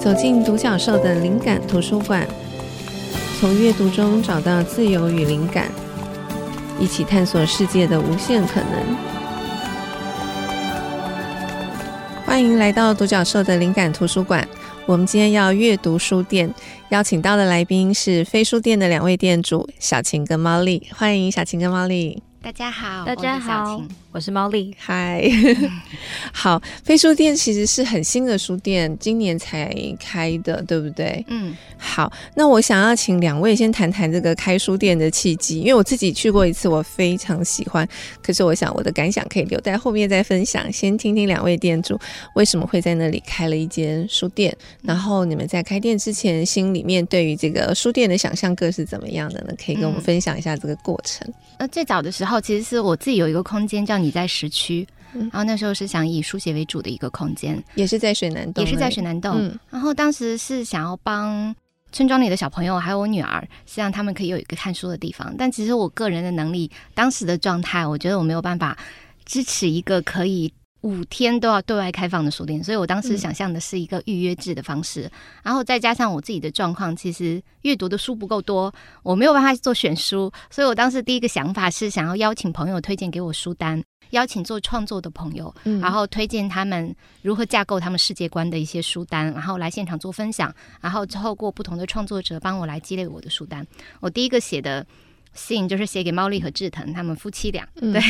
走进独角兽的灵感图书馆，从阅读中找到自由与灵感，一起探索世界的无限可能。欢迎来到独角兽的灵感图书馆。我们今天要阅读书店，邀请到的来宾是飞书店的两位店主小晴跟猫丽。欢迎小晴跟猫丽。大家好，大家好。我是猫丽，嗨，好，飞书店其实是很新的书店，今年才开的，对不对？嗯，好，那我想要请两位先谈谈这个开书店的契机，因为我自己去过一次，我非常喜欢。可是我想我的感想可以留在后面再分享，先听听两位店主为什么会在那里开了一间书店，然后你们在开店之前心里面对于这个书店的想象各是怎么样的呢？可以跟我们分享一下这个过程。那、嗯、最早的时候，其实是我自己有一个空间叫。你在时区，然后那时候是想以书写为主的一个空间，也是在水南洞，也是在水南洞。嗯、然后当时是想要帮村庄里的小朋友还有我女儿，希望他们可以有一个看书的地方。但其实我个人的能力，当时的状态，我觉得我没有办法支持一个可以。五天都要对外开放的书店，所以我当时想象的是一个预约制的方式，嗯、然后再加上我自己的状况，其实阅读的书不够多，我没有办法做选书，所以我当时第一个想法是想要邀请朋友推荐给我书单，邀请做创作的朋友，嗯、然后推荐他们如何架构他们世界观的一些书单，然后来现场做分享，然后透过不同的创作者帮我来积累我的书单。我第一个写的。信就是写给猫丽和志腾他们夫妻俩，嗯、对，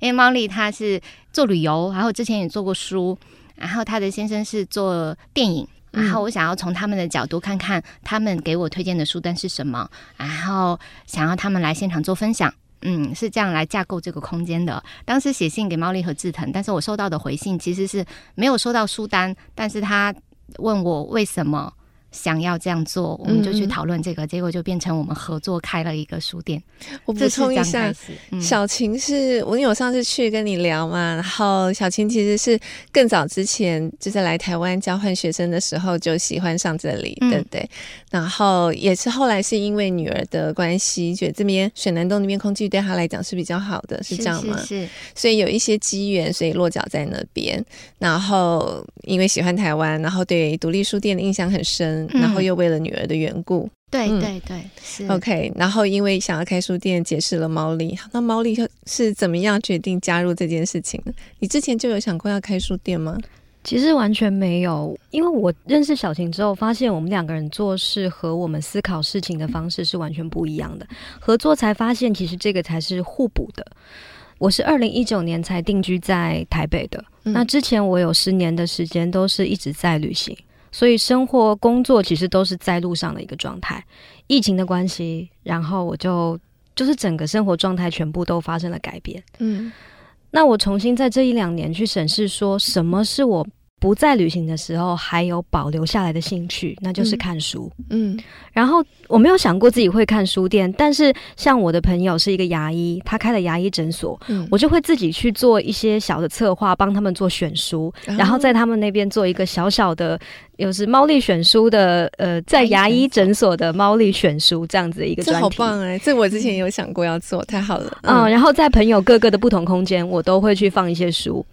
因为猫丽她是做旅游，然后之前也做过书，然后她的先生是做电影，然后我想要从他们的角度看看他们给我推荐的书单是什么，然后想要他们来现场做分享，嗯，是这样来架构这个空间的。当时写信给猫丽和志腾，但是我收到的回信其实是没有收到书单，但是他问我为什么。想要这样做，我们就去讨论这个，嗯、结果就变成我们合作开了一个书店。我补充一下，嗯、小晴是我有上次去跟你聊嘛，然后小晴其实是更早之前就是来台湾交换学生的时候就喜欢上这里，嗯、对不对？然后也是后来是因为女儿的关系，觉得这边水南洞那边空气对她来讲是比较好的，是这样吗？是，是，是，所以有一些机缘，所以落脚在那边。然后因为喜欢台湾，然后对独立书店的印象很深。然后又为了女儿的缘故，对对对，是 OK。然后因为想要开书店，结识了猫力。那猫丽是怎么样决定加入这件事情的？你之前就有想过要开书店吗？其实完全没有，因为我认识小晴之后，发现我们两个人做事和我们思考事情的方式是完全不一样的。合作才发现，其实这个才是互补的。我是二零一九年才定居在台北的，嗯、那之前我有十年的时间都是一直在旅行。所以生活、工作其实都是在路上的一个状态。疫情的关系，然后我就就是整个生活状态全部都发生了改变。嗯，那我重新在这一两年去审视，说什么是我。不在旅行的时候，还有保留下来的兴趣，那就是看书。嗯，然后我没有想过自己会看书店，但是像我的朋友是一个牙医，他开了牙医诊所，嗯，我就会自己去做一些小的策划，帮他们做选书，然后在他们那边做一个小小的，又是猫力选书的，呃，在牙医诊所的猫力选书这样子的一个专题。这好棒哎！这我之前有想过要做，太好了。嗯，然后在朋友各个的不同空间，我都会去放一些书。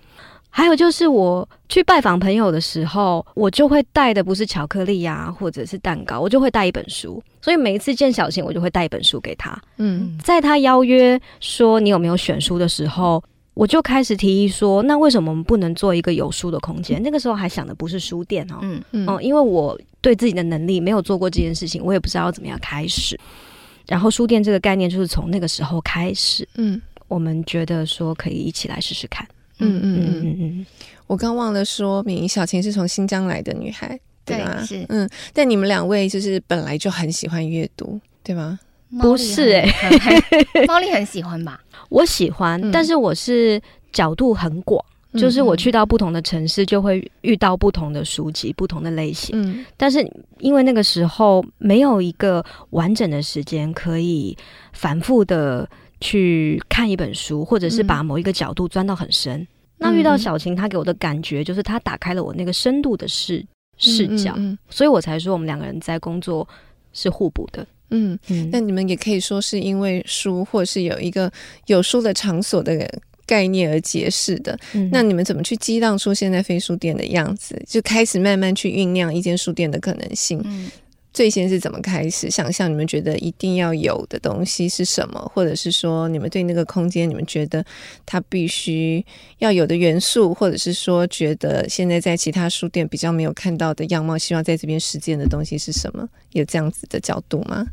还有就是，我去拜访朋友的时候，我就会带的不是巧克力呀、啊，或者是蛋糕，我就会带一本书。所以每一次见小晴，我就会带一本书给他。嗯，在他邀约说你有没有选书的时候，我就开始提议说，那为什么我们不能做一个有书的空间？那个时候还想的不是书店哦，嗯嗯，嗯，因为我对自己的能力没有做过这件事情，我也不知道要怎么样开始。然后书店这个概念就是从那个时候开始，嗯，我们觉得说可以一起来试试看。嗯嗯嗯嗯嗯，我刚忘了说明，小琴是从新疆来的女孩，对吧？对是，嗯，但你们两位就是本来就很喜欢阅读，对吗？不是哎、欸，猫丽很喜欢吧？我喜欢，嗯、但是我是角度很广，嗯、就是我去到不同的城市，就会遇到不同的书籍、不同的类型。嗯，但是因为那个时候没有一个完整的时间可以反复的。去看一本书，或者是把某一个角度钻到很深。嗯、那遇到小晴，她给我的感觉就是她打开了我那个深度的视视角，嗯嗯嗯，所以我才说我们两个人在工作是互补的。嗯，那、嗯、你们也可以说是因为书，或是有一个有书的场所的概念而结识的。嗯、那你们怎么去激荡出现在非书店的样子？就开始慢慢去酝酿一间书店的可能性。嗯最先是怎么开始想象？你们觉得一定要有的东西是什么？或者是说，你们对那个空间，你们觉得它必须要有的元素，或者是说，觉得现在在其他书店比较没有看到的样貌，希望在这边实践的东西是什么？有这样子的角度吗？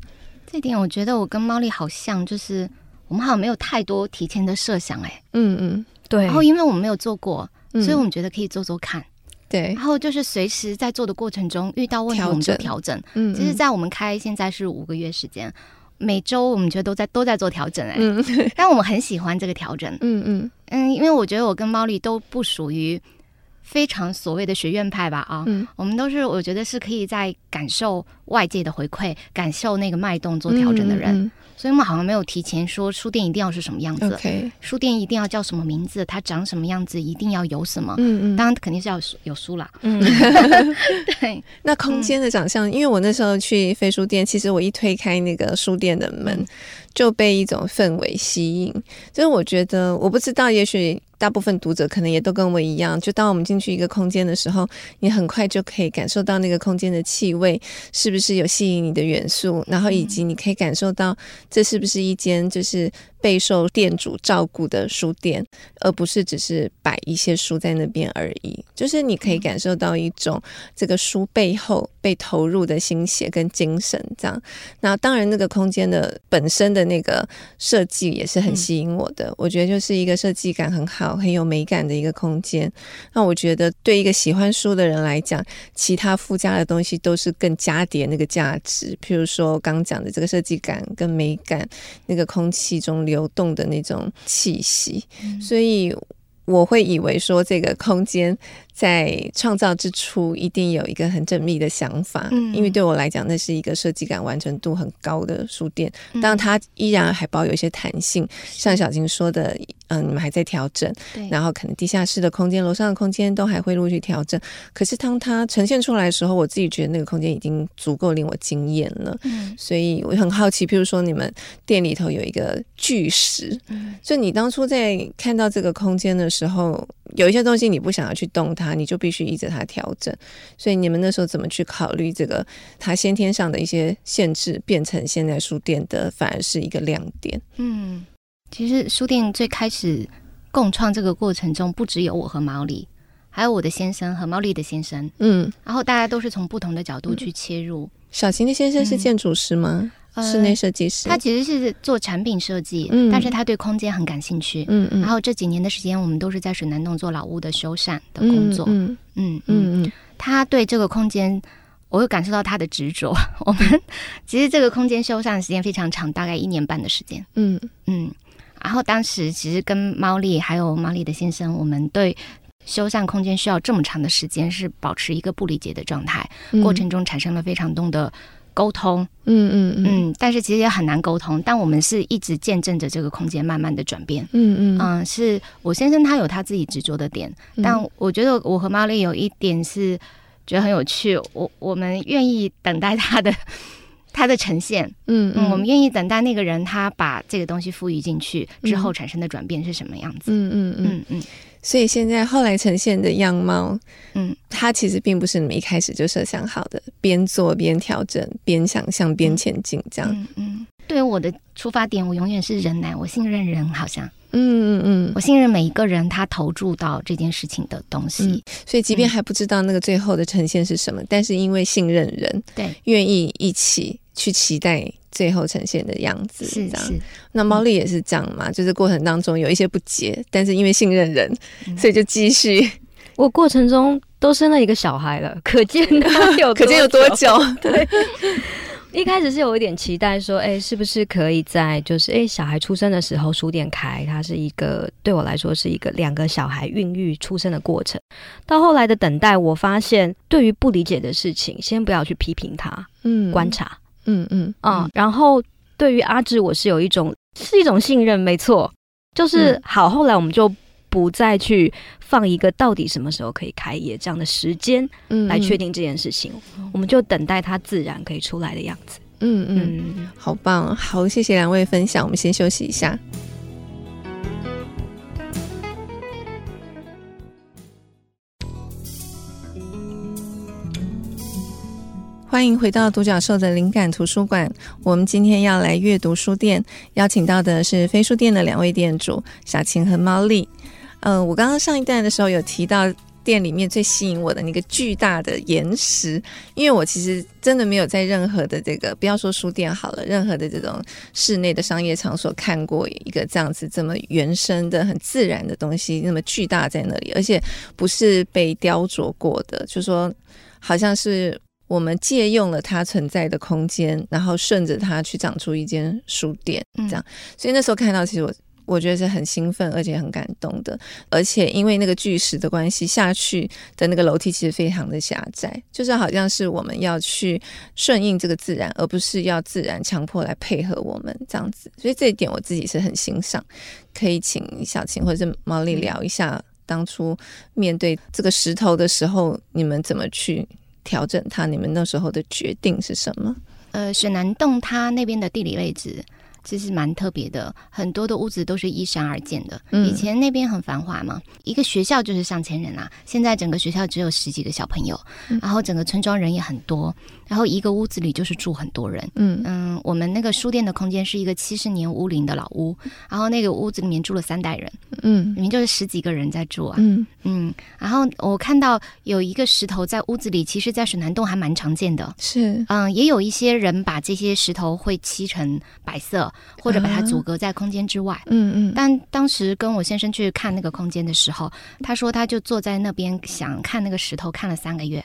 这点我觉得我跟猫丽好像，就是我们好像没有太多提前的设想、欸，哎，嗯嗯，对。然后因为我们没有做过，嗯、所以我们觉得可以做做看。对，然后就是随时在做的过程中遇到问题，我们就调整。嗯，就是在我们开现在是五个月时间，每周我们觉得都在都在做调整哎、欸。嗯，但我们很喜欢这个调整。嗯嗯嗯，因为我觉得我跟猫丽都不属于非常所谓的学院派吧啊。嗯，我们都是我觉得是可以在感受外界的回馈，感受那个脉动做调整的人。所以我们好像没有提前说书店一定要是什么样子.书店一定要叫什么名字，它长什么样子，一定要有什么。嗯嗯，当然肯定是要有书啦。嗯，对。那空间的长相，嗯、因为我那时候去飞书店，其实我一推开那个书店的门，嗯、就被一种氛围吸引。就是我觉得，我不知道，也许。大部分读者可能也都跟我一样，就当我们进去一个空间的时候，你很快就可以感受到那个空间的气味是不是有吸引你的元素，然后以及你可以感受到这是不是一间就是。备受店主照顾的书店，而不是只是摆一些书在那边而已。就是你可以感受到一种这个书背后被投入的心血跟精神，这样。那当然，那个空间的本身的那个设计也是很吸引我的。我觉得就是一个设计感很好、很有美感的一个空间。那我觉得对一个喜欢书的人来讲，其他附加的东西都是更加叠那个价值。譬如说刚讲的这个设计感跟美感，那个空气中流。流动的那种气息，嗯、所以我会以为说这个空间。在创造之初，一定有一个很缜密的想法，嗯，因为对我来讲，那是一个设计感完成度很高的书店。当然，它依然还保有一些弹性，像小金说的，嗯，你们还在调整，对，然后可能地下室的空间、楼上的空间都还会陆续调整。可是，当它呈现出来的时候，我自己觉得那个空间已经足够令我惊艳了。嗯，所以我很好奇，譬如说，你们店里头有一个巨石，嗯，所以你当初在看到这个空间的时候，有一些东西你不想要去动它。你就必须依着它调整，所以你们那时候怎么去考虑这个它先天上的一些限制，变成现在书店的反而是一个亮点？嗯，其实书店最开始共创这个过程中，不只有我和毛利，还有我的先生和毛利的先生。嗯，然后大家都是从不同的角度去切入。嗯、小晴的先生是建筑师吗？嗯室内设计师，他其实是做产品设计，嗯，但是他对空间很感兴趣，嗯嗯。然后这几年的时间，我们都是在水南洞做老屋的修缮的工作，嗯嗯嗯嗯。他对这个空间，我会感受到他的执着。我们其实这个空间修缮的时间非常长，大概一年半的时间，嗯嗯。然后当时其实跟猫丽还有猫丽的先生，我们对修缮空间需要这么长的时间，是保持一个不理解的状态，过程中产生了非常多的。沟通，嗯嗯嗯，嗯，但是其实也很难沟通。但我们是一直见证着这个空间慢慢的转变，嗯嗯。嗯，是我先生他有他自己执着的点，嗯、但我觉得我和猫丽有一点是觉得很有趣，我我们愿意等待他的 他的呈现，嗯嗯，我们愿意等待那个人他把这个东西赋予进去之后产生的转变是什么样子，嗯嗯。嗯嗯。所以现在后来呈现的样貌，嗯，它其实并不是你们一开始就设想好的，边做边调整，边想象边前进这样。嗯嗯，对于我的出发点，我永远是人来，我信任人，好像，嗯嗯嗯，我信任每一个人，他投注到这件事情的东西。嗯，所以即便还不知道那个最后的呈现是什么，嗯，但是因为信任人，对，愿意一起去期待。最后呈现的样子是这样，那猫丽也是这样嘛？就是过程当中有一些不解，但是因为信任人，所以就继续。我过程中都生了一个小孩了，可见有 可见有多久？对，一开始是有一点期待，说，哎，是不是可以在就是哎小孩出生的时候书店开？它是一个对我来说是一个两个小孩孕育出生的过程。到后来的等待，我发现对于不理解的事情，先不要去批评它，嗯，观察。嗯嗯啊、嗯，然后对于阿志，我是有一种是一种信任，没错，就是、嗯、好。后来我们就不再去放一个到底什么时候可以开业这样的时间，嗯，来确定这件事情，嗯、我们就等待它自然可以出来的样子。嗯嗯，嗯好棒，好，谢谢两位分享，我们先休息一下。欢迎回到独角兽的灵感图书馆。我们今天要来阅读书店，邀请到的是飞书店的两位店主小晴和猫丽。嗯、我刚刚上一段的时候有提到店里面最吸引我的那个巨大的岩石，因为我其实真的没有在任何的这个不要说书店好了，任何的这种室内的商业场所看过一个这样子这么原生的、很自然的东西，那么巨大在那里，而且不是被雕琢过的，就是说好像是。我们借用了它存在的空间，然后顺着它去长出一间书店，这样。所以那时候看到，其实我我觉得是很兴奋，而且很感动的。而且因为那个巨石的关系，下去的那个楼梯其实非常的狭窄，就是好像是我们要去顺应这个自然，而不是要自然强迫来配合我们这样子。所以这一点我自己是很欣赏。可以请小晴或者是毛利聊一下，当初面对这个石头的时候，你们怎么去？调整它，你们那时候的决定是什么？呃，水南洞它那边的地理位置。其实蛮特别的，很多的屋子都是依山而建的。以前那边很繁华嘛，一个学校就是上千人啊。现在整个学校只有十几个小朋友，然后整个村庄人也很多，然后一个屋子里就是住很多人。嗯嗯，我们那个书店的空间是一个七十年屋龄的老屋，然后那个屋子里面住了三代人。嗯，里面就是十几个人在住啊。嗯嗯，然后我看到有一个石头在屋子里，其实，在水南洞还蛮常见的。是，嗯，也有一些人把这些石头会漆成白色。或者把它阻隔在空间之外，啊、嗯嗯。但当时跟我先生去看那个空间的时候，他说他就坐在那边想看那个石头，看了三个月。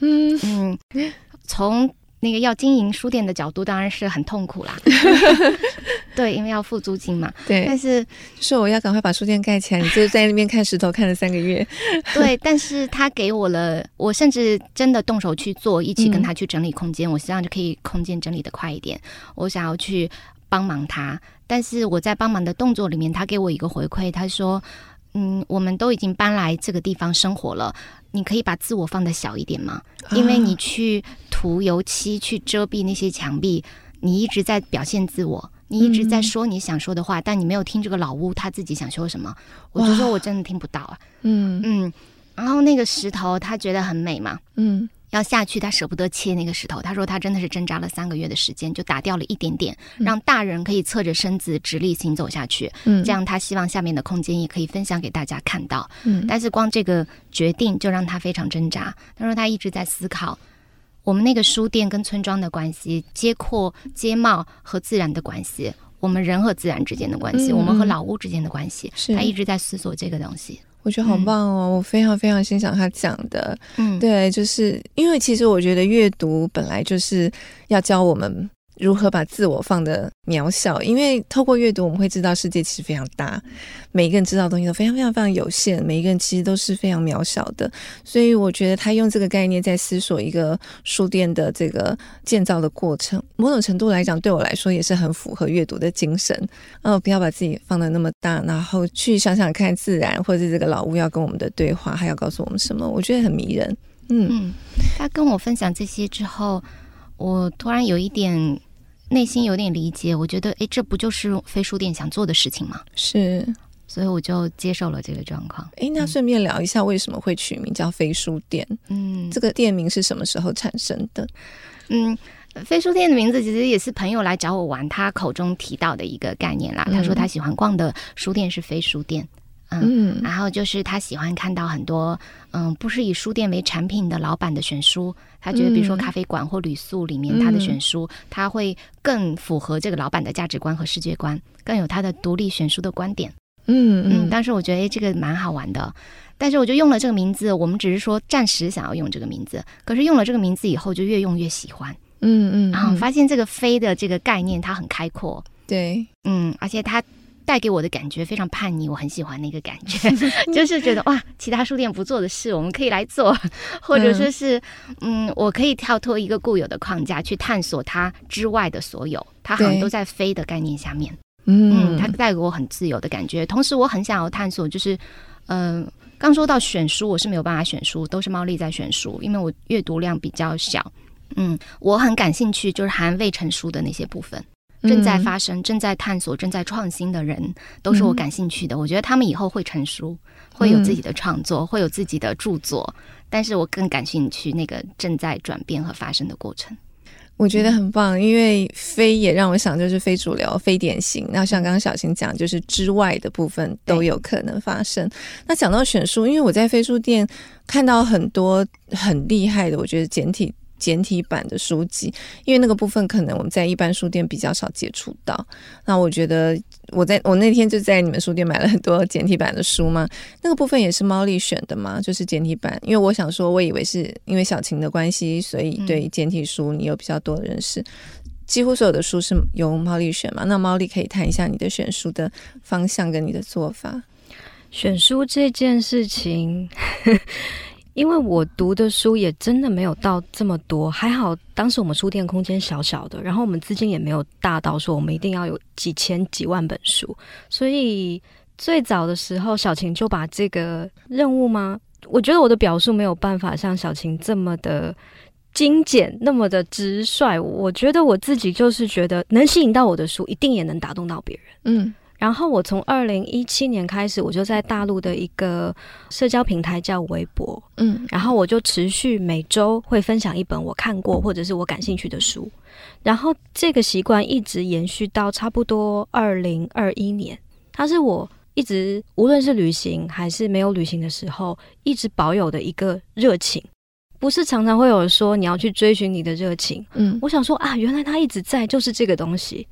嗯嗯，从那个要经营书店的角度，当然是很痛苦啦。对，因为要付租金嘛。对。但是是我要赶快把书店盖起来，你就在那边看石头看了三个月。对，但是他给我了，我甚至真的动手去做，一起跟他去整理空间。嗯、我希望就可以空间整理的快一点。我想要去。帮忙他，但是我在帮忙的动作里面，他给我一个回馈，他说：“嗯，我们都已经搬来这个地方生活了，你可以把自我放的小一点吗？因为你去涂油漆去遮蔽那些墙壁，你一直在表现自我，你一直在说你想说的话，但你没有听这个老屋他自己想说什么。我就说我真的听不到啊。嗯嗯，然后那个石头他觉得很美嘛，嗯。”要下去，他舍不得切那个石头。他说他真的是挣扎了三个月的时间，就打掉了一点点，让大人可以侧着身子直立行走下去。嗯，这样他希望下面的空间也可以分享给大家看到。嗯，但是光这个决定就让他非常挣扎。他说他一直在思考我们那个书店跟村庄的关系，街廓、街貌和自然的关系，我们人和自然之间的关系，我们和老屋之间的关系。他一直在思索这个东西。我觉得好棒哦！嗯、我非常非常欣赏他讲的，嗯，对，就是因为其实我觉得阅读本来就是要教我们。如何把自我放得渺小？因为透过阅读，我们会知道世界其实非常大，每一个人知道的东西都非常非常非常有限，每一个人其实都是非常渺小的。所以我觉得他用这个概念在思索一个书店的这个建造的过程，某种程度来讲，对我来说也是很符合阅读的精神。哦，不要把自己放得那么大，然后去想想看自然或者这个老屋要跟我们的对话，还要告诉我们什么？我觉得很迷人。嗯，他跟我分享这些之后。我突然有一点内心有点理解，我觉得，哎，这不就是飞书店想做的事情吗？是，所以我就接受了这个状况。哎，那顺便聊一下，为什么会取名叫飞书店？嗯，这个店名是什么时候产生的？嗯，飞书店的名字其实也是朋友来找我玩，他口中提到的一个概念啦。他说他喜欢逛的书店是飞书店。嗯，然后就是他喜欢看到很多，嗯，不是以书店为产品的老板的选书，他觉得比如说咖啡馆或旅宿里面他的选书，他会更符合这个老板的价值观和世界观，更有他的独立选书的观点。嗯嗯，当时我觉得诶，这个蛮好玩的，但是我就用了这个名字，我们只是说暂时想要用这个名字，可是用了这个名字以后就越用越喜欢。嗯嗯，然后发现这个飞的这个概念它很开阔，对，嗯，而且它。带给我的感觉非常叛逆，我很喜欢那个感觉，就是觉得哇，其他书店不做的事，我们可以来做，或者说是，嗯，我可以跳脱一个固有的框架，去探索它之外的所有，它好像都在飞的概念下面，嗯，它带给我很自由的感觉，同时我很想要探索，就是，嗯、呃，刚说到选书，我是没有办法选书，都是猫丽在选书，因为我阅读量比较小，嗯，我很感兴趣，就是含未成书的那些部分。正在发生、正在探索、正在创新的人，都是我感兴趣的。我觉得他们以后会成熟，会有自己的创作，会有自己的著作。但是我更感兴趣那个正在转变和发生的过程。我觉得很棒，因为非也让我想就是非主流、非典型。那像刚刚小晴讲，就是之外的部分都有可能发生。那讲到选书，因为我在飞书店看到很多很厉害的，我觉得简体。简体版的书籍，因为那个部分可能我们在一般书店比较少接触到。那我觉得我在我那天就在你们书店买了很多简体版的书嘛，那个部分也是猫丽选的嘛，就是简体版。因为我想说，我以为是因为小晴的关系，所以对简体书你有比较多的认识。嗯、几乎所有的书是由猫丽选嘛，那猫丽可以谈一下你的选书的方向跟你的做法。选书这件事情。因为我读的书也真的没有到这么多，还好当时我们书店空间小小的，然后我们资金也没有大到说我们一定要有几千几万本书，所以最早的时候小晴就把这个任务吗？我觉得我的表述没有办法像小晴这么的精简，那么的直率。我觉得我自己就是觉得能吸引到我的书，一定也能打动到别人。嗯。然后我从二零一七年开始，我就在大陆的一个社交平台叫微博，嗯，然后我就持续每周会分享一本我看过或者是我感兴趣的书，然后这个习惯一直延续到差不多二零二一年，它是我一直无论是旅行还是没有旅行的时候一直保有的一个热情，不是常常会有人说你要去追寻你的热情，嗯，我想说啊，原来它一直在，就是这个东西。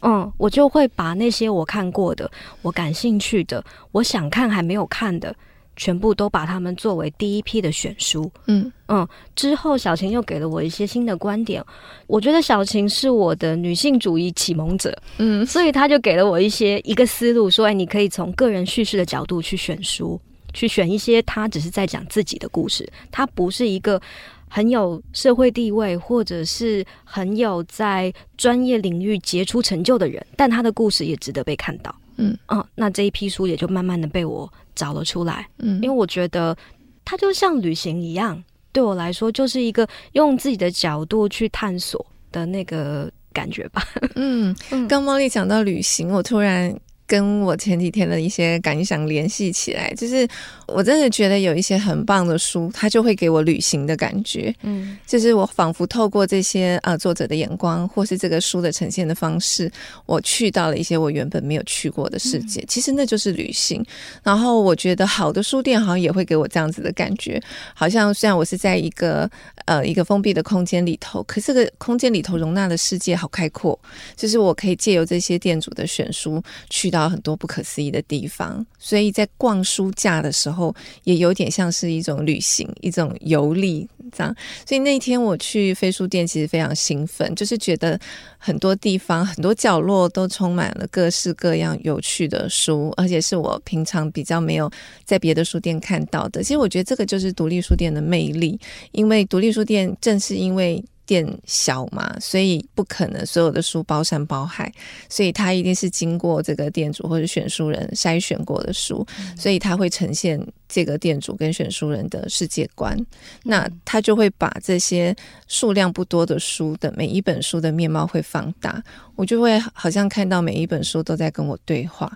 嗯，我就会把那些我看过的、我感兴趣的、我想看还没有看的，全部都把它们作为第一批的选书。嗯嗯，之后小晴又给了我一些新的观点，我觉得小晴是我的女性主义启蒙者。嗯，所以他就给了我一些一个思路，说：“哎，你可以从个人叙事的角度去选书，去选一些他只是在讲自己的故事，他不是一个。”很有社会地位，或者是很有在专业领域杰出成就的人，但他的故事也值得被看到。嗯，哦，那这一批书也就慢慢的被我找了出来。嗯，因为我觉得它就像旅行一样，对我来说就是一个用自己的角度去探索的那个感觉吧。嗯，刚猫丽讲到旅行，我突然。跟我前几天的一些感想联系起来，就是我真的觉得有一些很棒的书，它就会给我旅行的感觉。嗯，就是我仿佛透过这些啊、呃、作者的眼光，或是这个书的呈现的方式，我去到了一些我原本没有去过的世界。嗯、其实那就是旅行。然后我觉得好的书店好像也会给我这样子的感觉，好像虽然我是在一个呃一个封闭的空间里头，可是这个空间里头容纳的世界好开阔，就是我可以借由这些店主的选书去到。到很多不可思议的地方，所以在逛书架的时候，也有点像是一种旅行，一种游历这样。所以那天我去飞书店，其实非常兴奋，就是觉得很多地方、很多角落都充满了各式各样有趣的书，而且是我平常比较没有在别的书店看到的。其实我觉得这个就是独立书店的魅力，因为独立书店正是因为。店小嘛，所以不可能所有的书包山包海，所以它一定是经过这个店主或者选书人筛选过的书，嗯、所以它会呈现这个店主跟选书人的世界观。嗯、那他就会把这些数量不多的书的每一本书的面貌会放大，我就会好像看到每一本书都在跟我对话，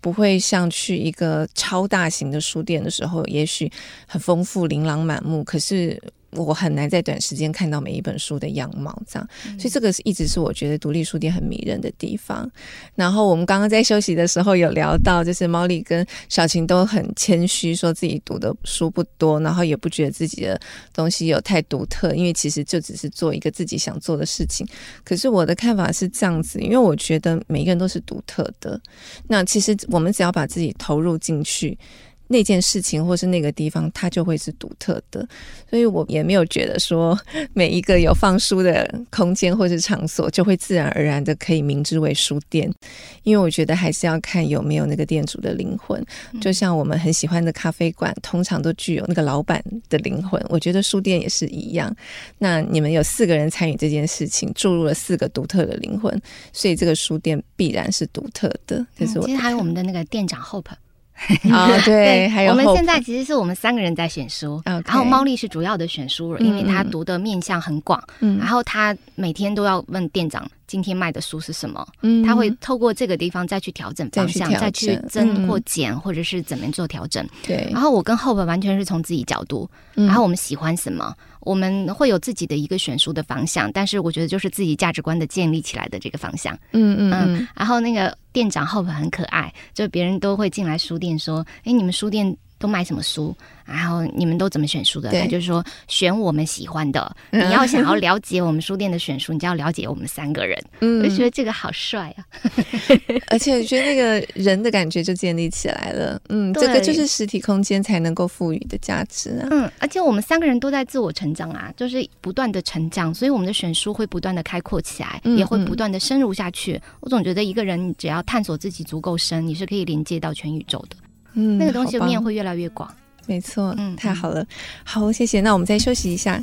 不会像去一个超大型的书店的时候，也许很丰富、琳琅满目，可是。我很难在短时间看到每一本书的样貌，这样，所以这个是一直是我觉得独立书店很迷人的地方。然后我们刚刚在休息的时候有聊到，就是猫丽跟小晴都很谦虚，说自己读的书不多，然后也不觉得自己的东西有太独特，因为其实就只是做一个自己想做的事情。可是我的看法是这样子，因为我觉得每个人都是独特的。那其实我们只要把自己投入进去。那件事情或是那个地方，它就会是独特的，所以我也没有觉得说每一个有放书的空间或是场所就会自然而然的可以明之为书店，因为我觉得还是要看有没有那个店主的灵魂。就像我们很喜欢的咖啡馆，通常都具有那个老板的灵魂。我觉得书店也是一样。那你们有四个人参与这件事情，注入了四个独特的灵魂，所以这个书店必然是独特的。这是我、嗯、其实还有我们的那个店长 Hope。啊、哦，对，还有我们现在其实是我们三个人在选书，Okay. 然后猫丽是主要的选书人，因为他读的面向很广，嗯，然后他每天都要问店长今天卖的书是什么，嗯，他会透过这个地方再去调整方向，再去，增或减，嗯，或者是怎么做调整。对。然后我跟 Hope 完全是从自己角度，嗯，然后我们喜欢什么，我们会有自己的一个选书的方向，但是我觉得就是自己价值观的建立起来的这个方向。嗯嗯嗯，嗯。然后那个店长 Hope 很可爱，就别人都会进来书店说：“哎，你们书店。”都买什么书？然后你们都怎么选书的？他就是说选我们喜欢的。你要想要了解我们书店的选书，你就要了解我们三个人。嗯，我就觉得这个好帅啊！而且我觉得那个人的感觉就建立起来了。嗯，这个就是实体空间才能够赋予的价值啊。嗯，而且我们三个人都在自我成长啊，就是不断的成长，所以我们的选书会不断的开阔起来，也会不断的深入下去。我总觉得一个人你只要探索自己足够深，你是可以连接到全宇宙的。嗯，那个东西的面会越来越广，没错，嗯，太好了，好，谢谢。那我们再休息一下。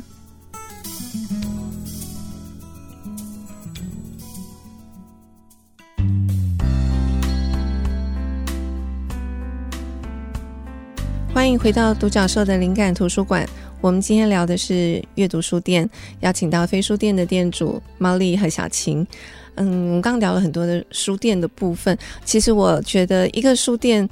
欢迎回到独角兽的灵感图书馆。我们今天聊的是阅读书店，邀请到飞书店的店主猫丽和小晴。嗯，我们刚聊了很多的书店的部分。其实我觉得一个书店。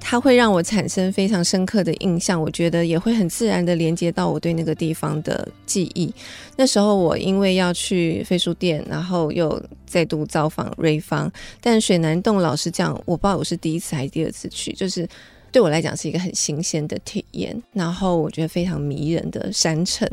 它会让我产生非常深刻的印象，我觉得也会很自然的连接到我对那个地方的记忆。那时候我因为要去飞书店，然后又再度造访瑞芳，但水南洞老实讲，我不知道我是第一次还是第二次去，就是。对我来讲是一个很新鲜的体验，然后我觉得非常迷人的山城，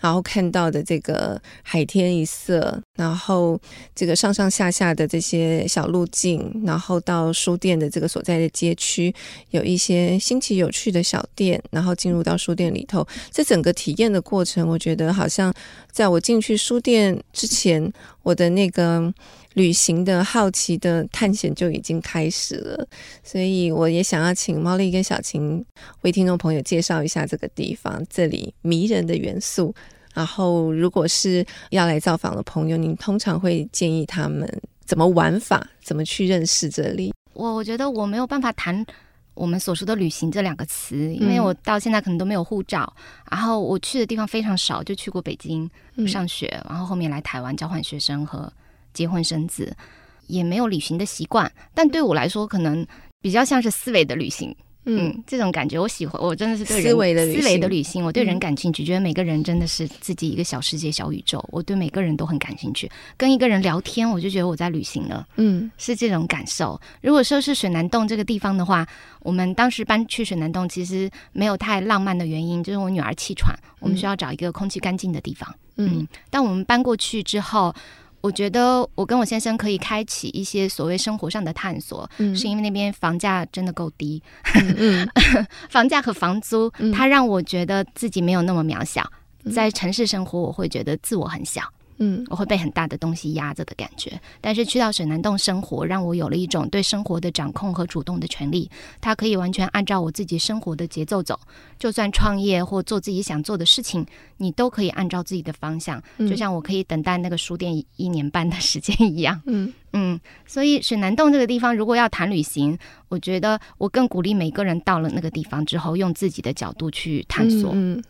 然后看到的这个海天一色，然后这个上上下下的这些小路径，然后到书店的这个所在的街区，有一些新奇有趣的小店，然后进入到书店里头，这整个体验的过程，我觉得好像在我进去书店之前，我的那个。旅行的好奇的探险就已经开始了，所以我也想要请猫丽跟小晴为听众朋友介绍一下这个地方，这里迷人的元素。然后，如果是要来造访的朋友，您通常会建议他们怎么玩法，怎么去认识这里？我我觉得我没有办法谈我们所说的旅行这两个词，因为我到现在可能都没有护照，然后我去的地方非常少，就去过北京上学，然后后面来台湾交换学生和。结婚生子，也没有旅行的习惯，但对我来说，可能比较像是思维的旅行。嗯，嗯，这种感觉我喜欢，我真的是对人思维的思维的旅行，我对人感兴趣，嗯，觉得每个人真的是自己一个小世界、小宇宙。我对每个人都很感兴趣，跟一个人聊天，我就觉得我在旅行了。嗯，是这种感受。如果说是水南洞这个地方的话，我们当时搬去水南洞，其实没有太浪漫的原因，就是我女儿气喘，我们需要找一个空气干净的地方。嗯，嗯，当我们搬过去之后。我觉得我跟我先生可以开启一些所谓生活上的探索，嗯、是因为那边房价真的够低，嗯、房价和房租，它让我觉得自己没有那么渺小。在城市生活，我会觉得自我很小。嗯，我会被很大的东西压着的感觉。但是去到水南洞生活，让我有了一种对生活的掌控和主动的权利。它可以完全按照我自己生活的节奏走。就算创业或做自己想做的事情，你都可以按照自己的方向。就像我可以等待那个书店一年半的时间一样。嗯嗯。所以水南洞这个地方，如果要谈旅行，我觉得我更鼓励每个人到了那个地方之后，用自己的角度去探索。嗯。嗯，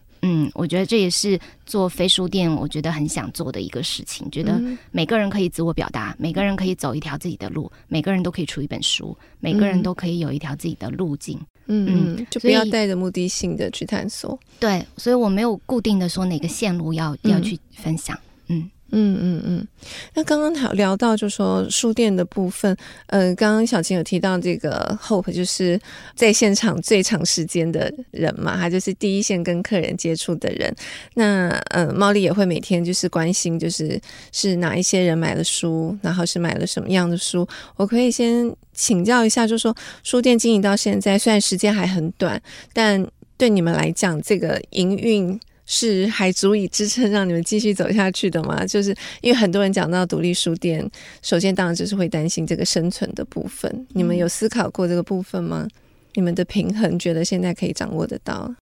我觉得这也是做非书店，我觉得很想做的一个事情。觉得每个人可以自我表达，每个人可以走一条自己的路，每个人都可以出一本书，每个人都可以有一条自己的路径。嗯嗯，就不要带着目的性的去探索。对，所以我没有固定的说哪个线路要要去分享。嗯。嗯嗯嗯，那刚刚聊聊到就说书店的部分，呃，刚刚小晴有提到这个 Hope 就是在现场最长时间的人嘛，他就是第一线跟客人接触的人。那呃，猫丽也会每天就是关心，就是是哪一些人买了书，然后是买了什么样的书。我可以先请教一下，就说书店经营到现在，虽然时间还很短，但对你们来讲，这个营运。是还足以支撑让你们继续走下去的吗？就是因为很多人讲到独立书店，首先当然就是会担心这个生存的部分。嗯。你们有思考过这个部分吗？你们的平衡觉得现在可以掌握得到？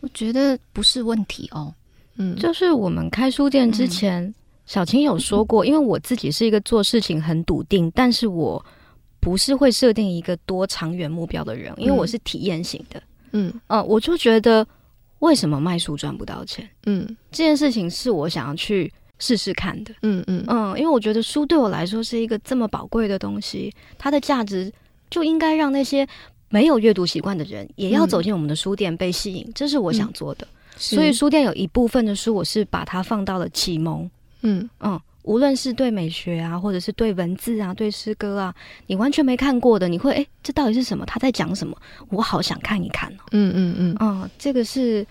我觉得不是问题哦。嗯，就是我们开书店之前，嗯、小青有说过，因为我自己是一个做事情很笃定，但是我不是会设定一个多长远目标的人，因为我是体验型的。嗯，呃，我就觉得。为什么卖书赚不到钱？嗯，这件事情是我想要去试试看的。嗯嗯嗯，因为我觉得书对我来说是一个这么宝贵的东西，它的价值就应该让那些没有阅读习惯的人也要走进我们的书店被吸引，嗯、这是我想做的。所以书店有一部分的书，我是把它放到了启蒙。嗯嗯。无论是对美学啊，或者是对文字啊，对诗歌啊，你完全没看过的，你会哎，这到底是什么？他在讲什么？我好想看一看哦。嗯嗯嗯，哦，这个是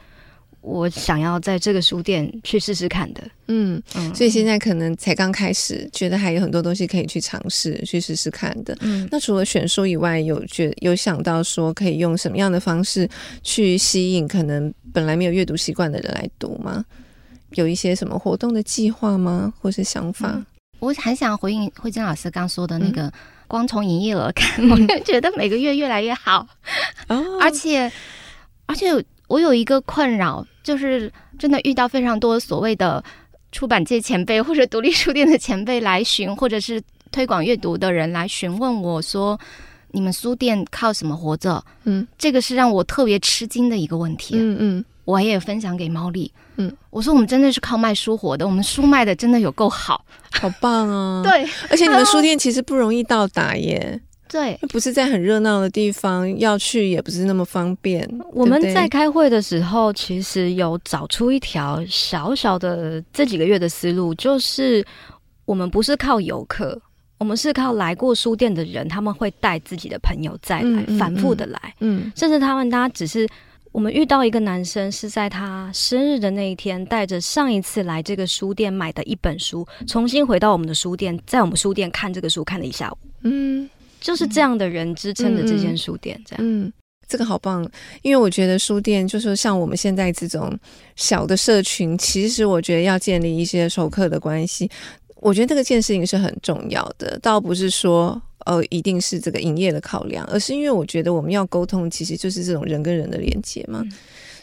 我想要在这个书店去试试看的。嗯嗯，所以现在可能才刚开始，觉得还有很多东西可以去尝试、去试试看的。嗯，那除了选书以外，有觉有想到说可以用什么样的方式去吸引可能本来没有阅读习惯的人来读吗？有一些什么活动的计划吗？或是想法？嗯、我很想回应慧珍老师刚说的那个，嗯、光从营业额看，我就觉得每个月越来越好。哦、而且，而且我有一个困扰，就是真的遇到非常多所谓的出版界前辈或者独立书店的前辈来询，或者是推广阅读的人来询问我说：“你们书店靠什么活着？”嗯，这个是让我特别吃惊的一个问题。嗯嗯。我也分享给猫丽，嗯，我说我们真的是靠卖书活的，我们书卖的真的有够好，好棒啊！对，而且你们书店其实不容易到达耶，对，不是在很热闹的地方，要去也不是那么方便。我们在开会的时候，其实有找出一条小小的这几个月的思路，就是我们不是靠游客，我们是靠来过书店的人，他们会带自己的朋友再来，嗯嗯嗯。反复的来，嗯，甚至他们大家只是。我们遇到一个男生，是在他生日的那一天，带着上一次来这个书店买的一本书，重新回到我们的书店，在我们书店看这个书看了一下午。嗯，就是这样的人支撑着这间书店，这样。嗯，这个好棒，因为我觉得书店就是像我们现在这种小的社群，其实我觉得要建立一些熟客的关系，我觉得这个件事情是很重要的，倒不是说。呃，一定是这个营业的考量，而是因为我觉得我们要沟通，其实就是这种人跟人的连接嘛。嗯、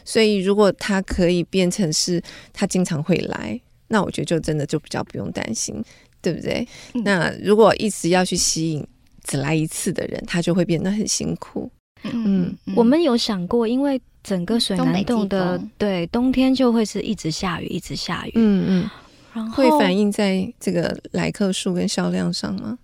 所以，如果他可以变成是他经常会来，那我觉得就真的就比较不用担心，对不对？嗯、那如果一直要去吸引只来一次的人，他就会变得很辛苦。嗯，嗯我们有想过，因为整个水南洞的对冬天就会是一直下雨，一直下雨。嗯嗯，然后会反映在这个来客数跟销量上吗？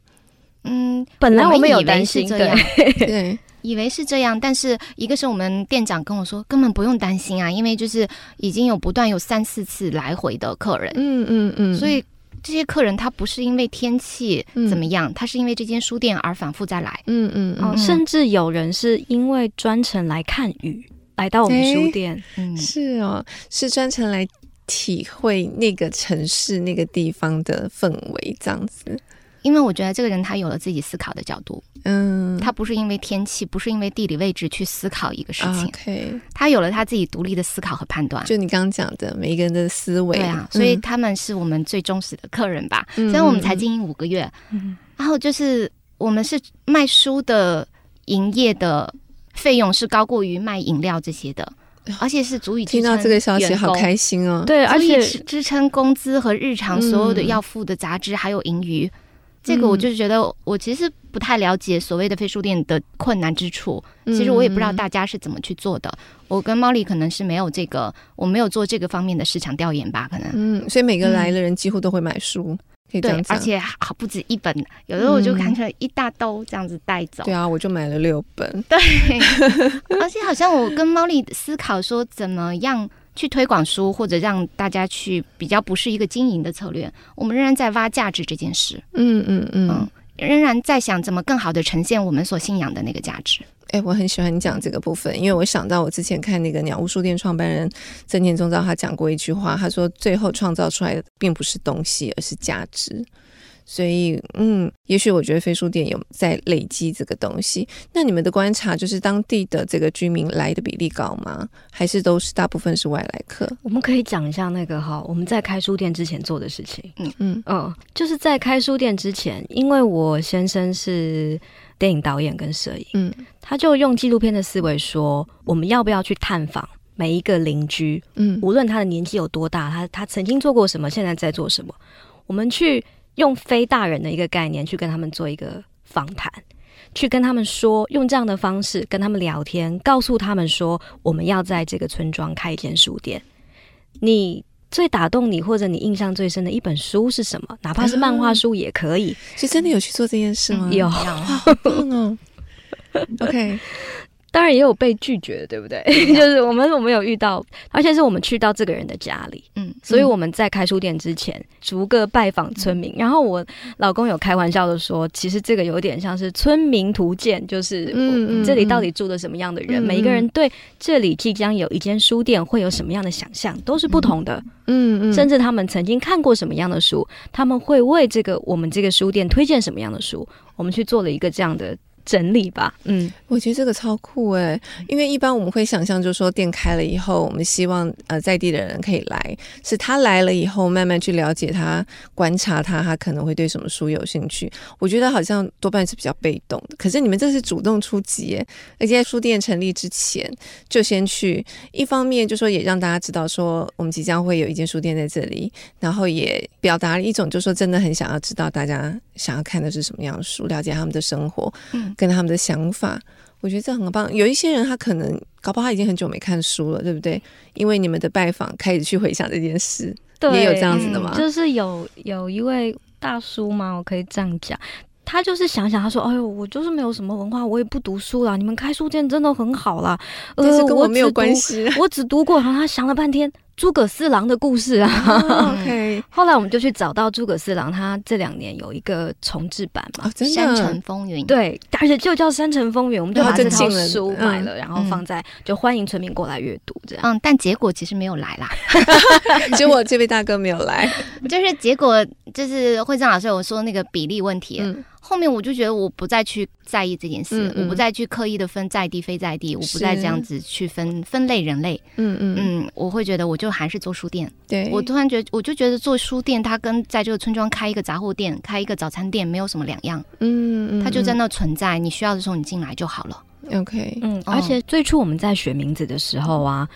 嗯，本来我们有担心，对 对，以为是这样，但是一个是我们店长跟我说，根本不用担心啊，因为就是已经有不断有三四次来回的客人，嗯嗯嗯，所以这些客人他不是因为天气怎么样，他是因为这间书店而反复再来，嗯嗯嗯，甚至有人是因为专程来看雨来到我们书店，嗯，是哦，是专程来体会那个城市那个地方的氛围这样子。因为我觉得这个人他有了自己思考的角度，嗯，他不是因为天气，不是因为地理位置去思考一个事情，OK，他有了他自己独立的思考和判断。就你刚刚讲的，每一个人的思维，对啊，所以他们是我们最忠实的客人吧。嗯，虽然我们才经营五个月，嗯，然后就是我们是卖书的营业的费用是高过于卖饮料这些的，而且是足以听到这个消息好开心哦，对，而且支撑工资和日常所有的要付的杂志还有盈余。这个我就是觉得，我其实不太了解所谓的非书店的困难之处。其实我也不知道大家是怎么去做的。我跟猫丽可能是没有这个，我没有做这个方面的市场调研吧，可能。嗯，所以每个来的人几乎都会买书，可以这样讲。对，而且好不止一本，有的时候我就看出来一大兜这样子带走。对啊，我就买了六本。对，而且好像我跟猫丽思考说怎么样。去推广书，或者让大家去比较不是一个经营的策略，我们仍然在挖价值这件事。嗯嗯嗯，嗯，仍然在想怎么更好的呈现我们所信仰的那个价值。哎、欸，我很喜欢你讲这个部分，因为我想到我之前看那个鸟屋书店创办人曾建宗造，他讲过一句话，他说最后创造出来的并不是东西，而是价值。所以，嗯，也许我觉得飞书店有在累积这个东西。那你们的观察就是当地的这个居民来的比例高吗？还是都是大部分是外来客？我们可以讲一下那个哈，我们在开书店之前做的事情。嗯嗯嗯，就是在开书店之前，因为我先生是电影导演跟摄影，嗯，他就用纪录片的思维说，我们要不要去探访每一个邻居？嗯，无论他的年纪有多大，他他曾经做过什么，现在在做什么，我们去。用非大人的一个概念去跟他们做一个访谈，去跟他们说，用这样的方式跟他们聊天，告诉他们说，我们要在这个村庄开一间书店。你最打动你或者你印象最深的一本书是什么？哪怕是漫画书也可以。是、嗯、真的有去做这件事吗？有，好棒哦。OK。当然也有被拒绝的，对不对？就是我们我们有遇到，而且是我们去到这个人的家里，嗯，所以我们在开书店之前逐个拜访村民。嗯、然后我老公有开玩笑的说，其实这个有点像是村民图鉴，就是嗯，这里到底住的什么样的人，嗯、每一个人对这里即将有一间书店会有什么样的想象，都是不同的，嗯嗯，甚至他们曾经看过什么样的书，他们会为这个我们这个书店推荐什么样的书，我们去做了一个这样的。整理吧，嗯，我觉得这个超酷诶，因为一般我们会想象，就是说店开了以后，我们希望呃在地的人可以来，是他来了以后慢慢去了解他，观察他，他可能会对什么书有兴趣。我觉得好像多半是比较被动的，可是你们这是主动出击，而且在书店成立之前就先去，一方面就说也让大家知道说我们即将会有一间书店在这里，然后也表达了一种就是说真的很想要知道大家想要看的是什么样的书，了解他们的生活，嗯。跟他们的想法，我觉得这很棒。有一些人他可能搞不好他已经很久没看书了，对不对？因为你们的拜访开始去回想这件事，对，也有这样子的吗？嗯、就是有有一位大叔嘛，我可以这样讲，他就是想想，他说：“哎呦，我就是没有什么文化，我也不读书啦。你们开书店真的很好啦，但是跟我没有关系。我只读过。”然后他想了半天。诸葛四郎的故事啊、oh,，OK。后来我们就去找到诸葛四郎，他这两年有一个重制版嘛，真的《山城风云》。对，而且就叫《山城风云》，我们就把这套书买了，然后放在就欢迎村民过来阅读这样。嗯，但结果其实没有来啦，结果这位大哥没有来，就是结果就是慧珍老师有说那个比例问题。嗯后面我就觉得我不再去在意这件事，嗯嗯，我不再去刻意的分在地非在地，我不再这样子去分分类人类。嗯嗯嗯，我会觉得我就还是做书店。对，我突然觉得我就觉得做书店，它跟在这个村庄开一个杂货店、开一个早餐店没有什么两样。嗯嗯，它就在那存在，你需要的时候你进来就好了。OK，嗯，而且最初我们在选名字的时候啊，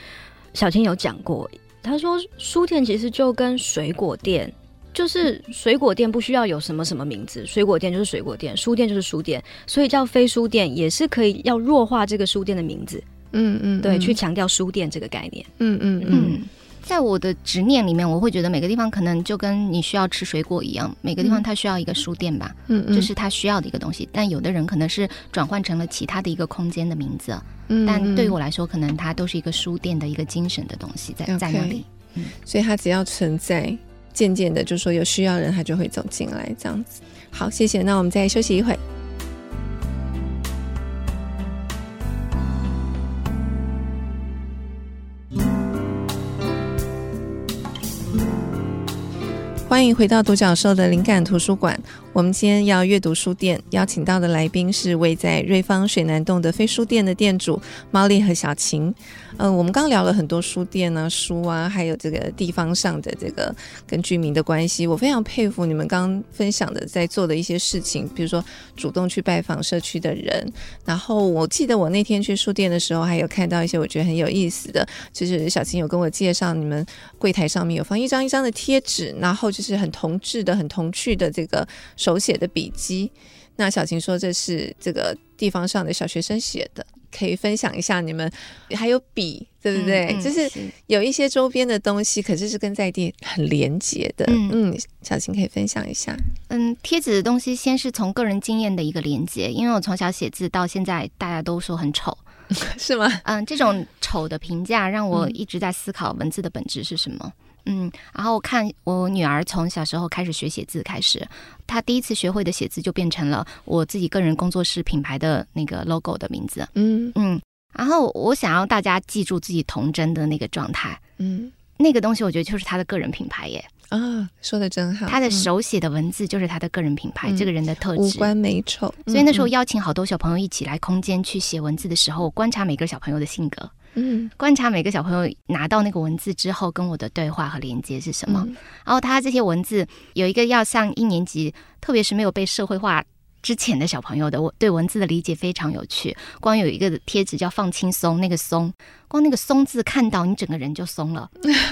小青有讲过，他说书店其实就跟水果店。就是水果店不需要有什么什么名字，水果店就是水果店，书店就是书店，所以叫非书店也是可以要弱化这个书店的名字。嗯嗯，对，去强调书店这个概念。嗯嗯嗯，在我的执念里面，我会觉得每个地方可能就跟你需要吃水果一样，每个地方它需要一个书店吧。嗯嗯，就是它需要的一个东西。但有的人可能是转换成了其他的一个空间的名字。嗯，但对于我来说，可能它都是一个书店的一个精神的东西在在那里。嗯，所以它只要存在。渐渐的，就说有需要人，他就会走进来，这样子。好，谢谢。那我们再休息一会。欢迎回到独角兽的灵感图书馆。我们今天要阅读书店，邀请到的来宾是位在瑞芳水南洞的非书店的店主 Molly 和小晴。嗯、我们刚聊了很多书店啊、书啊，还有这个地方上的这个跟居民的关系。我非常佩服你们刚分享的在做的一些事情，比如说主动去拜访社区的人。然后我记得我那天去书店的时候，还有看到一些我觉得很有意思的，就是小晴有跟我介绍，你们柜台上面有放一张一张的贴纸，然后就是很童稚的、很童趣的这个。手写的笔记，那小琴说这是这个地方上的小学生写的，可以分享一下你们还有笔，对不对？嗯嗯、就是有一些周边的东西，可是是跟在地很连接的。嗯，嗯，小琴可以分享一下。嗯，贴纸的东西先是从个人经验的一个连接，因为我从小写字到现在，大家都说很丑，是吗？嗯，这种 丑的评价让我一直在思考文字的本质是什么。嗯，然后看我女儿从小时候开始学写字开始，她第一次学会的写字就变成了我自己个人工作室品牌的那个 logo 的名字。嗯嗯，然后我想要大家记住自己童真的那个状态。嗯，那个东西我觉得就是她的个人品牌耶。啊，说的真好。他的手写的文字就是他的个人品牌，嗯、这个人的特质。五官美丑。所以那时候邀请好多小朋友一起来空间去写文字的时候，观察每个小朋友的性格。嗯，观察每个小朋友拿到那个文字之后跟我的对话和连接是什么？嗯、然后他这些文字有一个要像一年级，特别是没有被社会化之前的小朋友的，我对文字的理解非常有趣。光有一个贴纸叫“放轻松”，那个“松”，光那个“松”字看到你整个人就松了。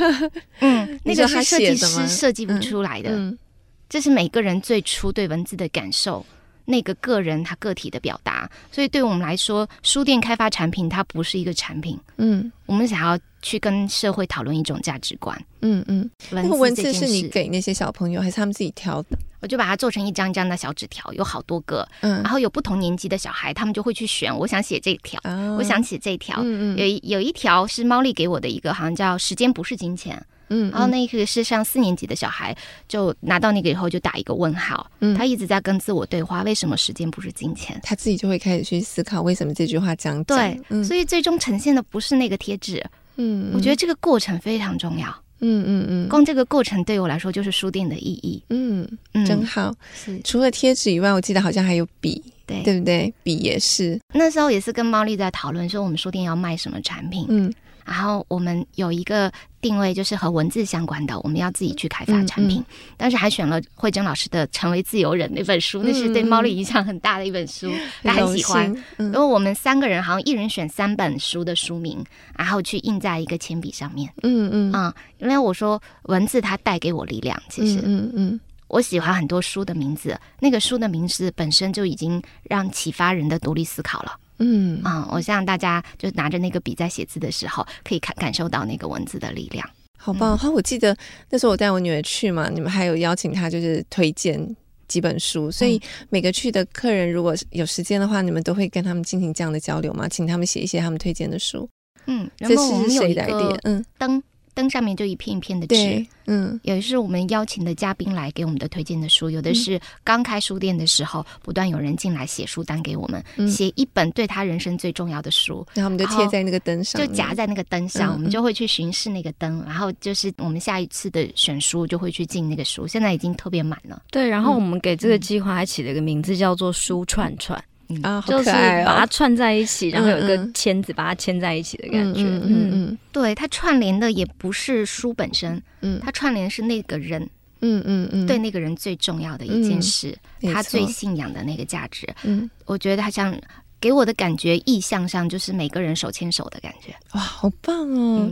嗯，那个是设计师设计不出来的，嗯嗯、这是每个人最初对文字的感受。那个个人他个体的表达。所以对我们来说，书店开发产品它不是一个产品，嗯，我们想要去跟社会讨论一种价值观，嗯嗯。那个文字是你给那些小朋友，还是他们自己挑的？我就把它做成一张一张的小纸条，有好多个，嗯，然后有不同年级的小孩，他们就会去选，我想写这条，哦、我想写这条，嗯嗯，有一有一条是猫丽给我的一个，好像叫“时间不是金钱”，嗯，然后那个是上四年级的小孩，就拿到那个以后就打一个问号，嗯，他一直在跟自我对话，为什么时间不是金钱？他自己就会开始去思考为什么这句话讲，对，嗯、所以最终呈现的不是那个贴纸，嗯，我觉得这个过程非常重要。嗯嗯嗯，光这个过程对我来说就是书店的意义。嗯嗯，真好。是除了贴纸以外，我记得好像还有笔，对对不对？笔也是。那时候也是跟猫丽在讨论说，我们书店要卖什么产品。嗯。然后我们有一个定位，就是和文字相关的，我们要自己去开发产品。嗯嗯、但是还选了慧珍老师的《成为自由人》那本书，嗯、那是对猫丽影响很大的一本书，他很喜欢。因为、嗯、我们三个人好像一人选三本书的书名，然后去印在一个铅笔上面。嗯嗯啊、嗯，因为我说文字它带给我力量，其实嗯嗯，嗯我喜欢很多书的名字，那个书的名字本身就已经让启发人的独立思考了。嗯啊、嗯，我希望大家就拿着那个笔在写字的时候，可以感感受到那个文字的力量，好棒！好、嗯，我记得那时候我带我女儿去嘛，你们还有邀请她，就是推荐几本书，所以每个去的客人如果有时间的话，你们都会跟他们进行这样的交流吗？请他们写一些他们推荐的书。嗯，然后我们有一个嗯灯。灯上面就一片一片的纸，嗯，有的是我们邀请的嘉宾来给我们的推荐的书，有的是刚开书店的时候，不断有人进来写书单给我们，嗯、写一本对他人生最重要的书，然后我们就贴在那个灯上，就夹在那个灯上，嗯、我们就会去巡视那个灯，然后就是我们下一次的选书就会去进那个书，现在已经特别满了。对，然后我们给这个计划还起了一个名字叫做“书串串”。啊，就是把它串在一起，然后有一个签子把它牵在一起的感觉。嗯嗯嗯，对，它串联的也不是书本身，嗯，它串联是那个人，嗯嗯嗯，对那个人最重要的一件事，他最信仰的那个价值。嗯，我觉得他像给我的感觉，意象上就是每个人手牵手的感觉。哇，好棒哦！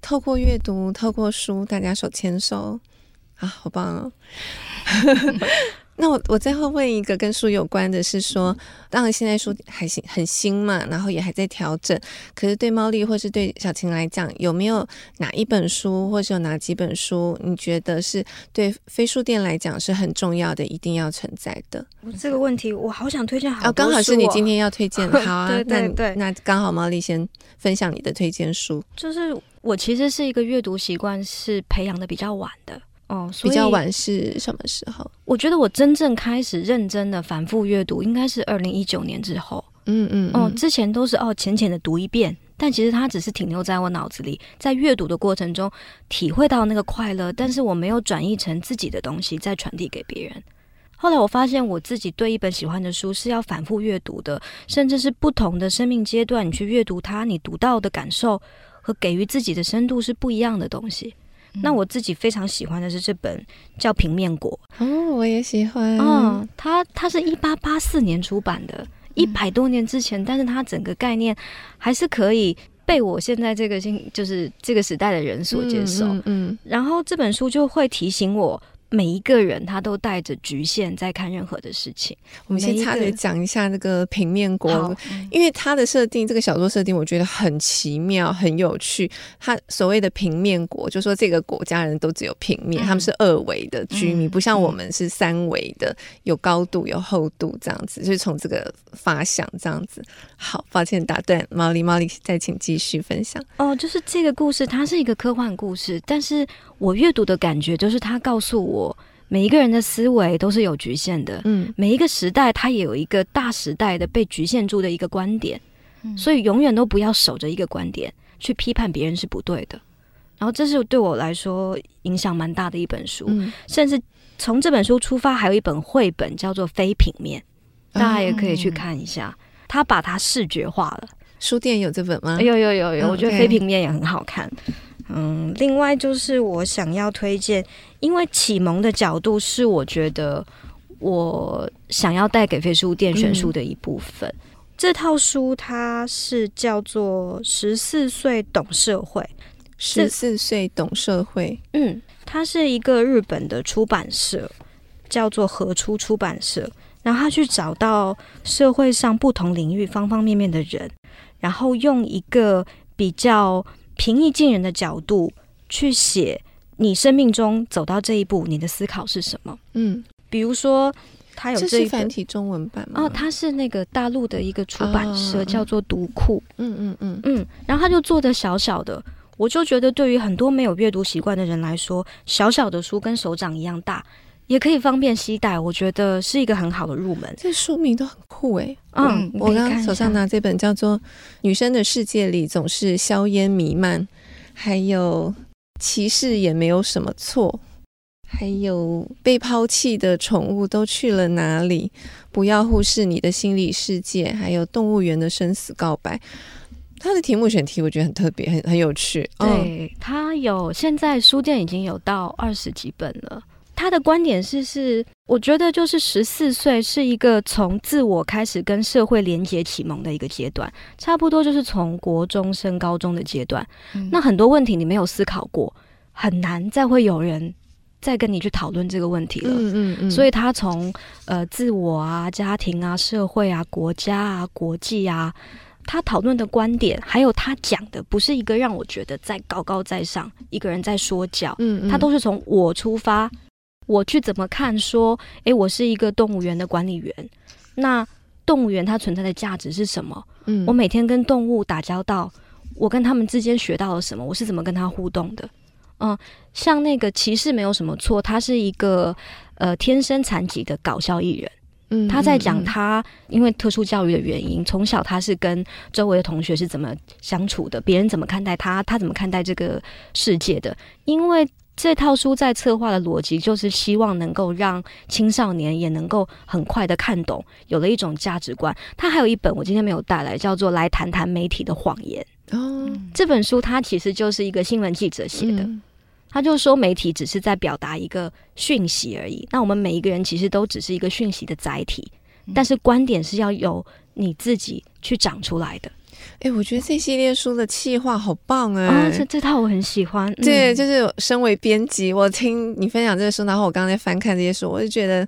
透过阅读，透过书，大家手牵手，啊，好棒哦！那我我最后问一个跟书有关的是说，当然现在书还行很新嘛，然后也还在调整。可是对猫丽或是对小晴来讲，有没有哪一本书，或是有哪几本书，你觉得是对非书店来讲是很重要的，一定要存在的？这个问题我好想推荐好哦，刚好是你今天要推荐的，好啊，对对对，那那刚好猫丽先分享你的推荐书。就是我其实是一个阅读习惯是培养的比较晚的。哦，比较晚是什么时候？我觉得我真正开始认真的反复阅读，应该是二零一九年之后。嗯嗯，嗯，哦，之前都是哦浅浅的读一遍，但其实它只是停留在我脑子里，在阅读的过程中体会到那个快乐，但是我没有转译成自己的东西再传递给别人。后来我发现我自己对一本喜欢的书是要反复阅读的，甚至是不同的生命阶段，你去阅读它，你读到的感受和给予自己的深度是不一样的东西。那我自己非常喜欢的是这本叫《平面国》哦，我也喜欢。哦，它它是一八八四年出版的，一百多年之前，但是它整个概念还是可以被我现在这个新就是这个时代的人所接受。嗯，嗯，然后这本书就会提醒我。每一个人他都带着局限在看任何的事情。我们先插嘴讲一下那个平面国，因为它的设定，这个小说设定我觉得很奇妙、很有趣。它所谓的平面国，就说这个国家人都只有平面，嗯、他们是二维的居民，嗯、不像我们是三维的，有高度、有厚度这样子。就是从这个发想这样子。好，抱歉打断毛利毛利再请继续分享。哦，就是这个故事，它是一个科幻故事，但是我阅读的感觉就是它告诉我。每一个人的思维都是有局限的，嗯，每一个时代它也有一个大时代的被局限住的一个观点，嗯，所以永远都不要守着一个观点去批判别人是不对的。然后这是对我来说影响蛮大的一本书，嗯，甚至从这本书出发，还有一本绘本叫做《非平面》，大家也可以去看一下。他把它视觉化了。书店有这本吗？有有有有，我觉得《非平面》也很好看。嗯，另外就是我想要推荐，因为启蒙的角度是我觉得我想要带给飞书店选书的一部分。嗯、这套书它是叫做《十四岁懂社会》，十四岁懂社会。嗯，它是一个日本的出版社，叫做合出出版社。然后他去找到社会上不同领域方方面面的人，然后用一个比较平易近人的角度去写你生命中走到这一步，你的思考是什么？嗯，比如说。他有这，这是繁体中文版吗？哦，他是那个大陆的一个出版社，哦、叫做读库。嗯嗯嗯嗯，然后他就做的小小的，我就觉得对于很多没有阅读习惯的人来说，小小的书跟手掌一样大，也可以方便携带，我觉得是一个很好的入门。这书名都很酷诶。嗯，我刚刚手上拿这本叫做《女生的世界里总是硝烟弥漫》，还有歧视也没有什么错。还有被抛弃的宠物都去了哪里？不要忽视你的心理世界。还有动物园的生死告白，它的题目选题我觉得很特别，很很有趣。对，它有现在书店已经有到二十几本了。他的观点是是，我觉得就是十四岁是一个从自我开始跟社会连接启蒙的一个阶段，差不多就是从国中升高中的阶段。嗯。那很多问题你没有思考过，很难再会有人。再跟你去讨论这个问题了，嗯嗯嗯，所以他从呃自我啊、家庭啊、社会啊、国家啊、国际啊，他讨论的观点，还有他讲的，不是一个让我觉得在高高在上一个人在说教，嗯，嗯，他都是从我出发，我去怎么看说，诶，我是一个动物园的管理员，那动物园它存在的价值是什么？嗯，我每天跟动物打交道，我跟他们之间学到了什么？我是怎么跟他互动的？嗯，像那个骑士没有什么错，他是一个呃天生残疾的搞笑艺人。嗯，他在讲他因为特殊教育的原因，从小他是跟周围的同学是怎么相处的，别人怎么看待他，他怎么看待这个世界的。因为这套书在策划的逻辑就是希望能够让青少年也能够很快的看懂，有了一种价值观。他还有一本我今天没有带来，叫做《来谈谈媒体的谎言》。哦，这本书它其实就是一个新闻记者写的，嗯、他就说媒体只是在表达一个讯息而已。那我们每一个人其实都只是一个讯息的载体，嗯、但是观点是要由你自己去长出来的。哎、欸，我觉得这系列书的企划好棒哎、欸！啊，这这套我很喜欢。嗯、对，就是身为编辑，我听你分享这个书，然后我刚才翻看这些书，我就觉得。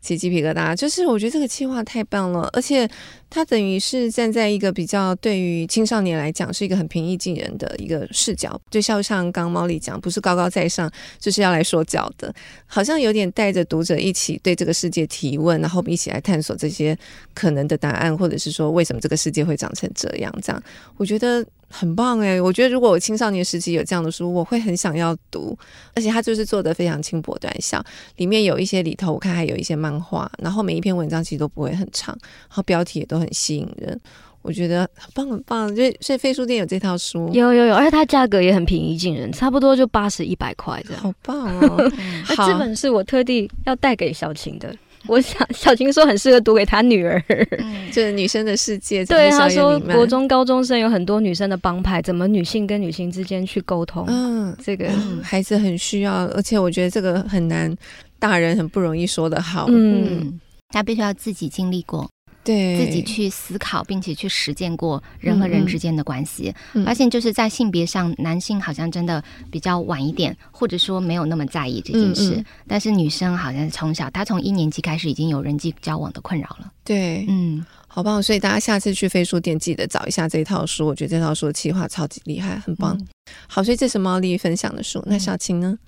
起鸡皮疙瘩，就是我觉得这个企划太棒了，而且它等于是站在一个比较对于青少年来讲是一个很平易近人的一个视角，就像像刚毛利讲，不是高高在上，就是要来说教的，好像有点带着读者一起对这个世界提问，然后我们一起来探索这些可能的答案，或者是说为什么这个世界会长成这样，这样我觉得。很棒哎，我觉得如果我青少年时期有这样的书，我会很想要读。而且它就是做的非常轻薄短小，里面有一些里头我看还有一些漫画，然后每一篇文章其实都不会很长，然后标题也都很吸引人，我觉得很棒很棒。所以所以飞书店有这套书，有有有，而且它价格也很平易近人，差不多就八十一百块这样，好棒哦！那这本是我特地要带给小晴的。我想 小琴说很适合读给她女儿，嗯、就是女生的世界。对，她说国中高中生有很多女生的帮派，怎么女性跟女性之间去沟通？嗯，这个、嗯、孩子很需要，而且我觉得这个很难，大人很不容易说得好。嗯，他必须要自己经历过。对，自己去思考，并且去实践过人和人之间的关系，嗯嗯、发现就是在性别上，男性好像真的比较晚一点，或者说没有那么在意这件事。但是女生好像从小，她从一年级开始已经有人际交往的困扰了。对，嗯，好棒！所以大家下次去飞书店记得找一下这套书，我觉得这套书的企划超级厉害，很棒。嗯、好，所以这是毛利分享的书，那小晴呢？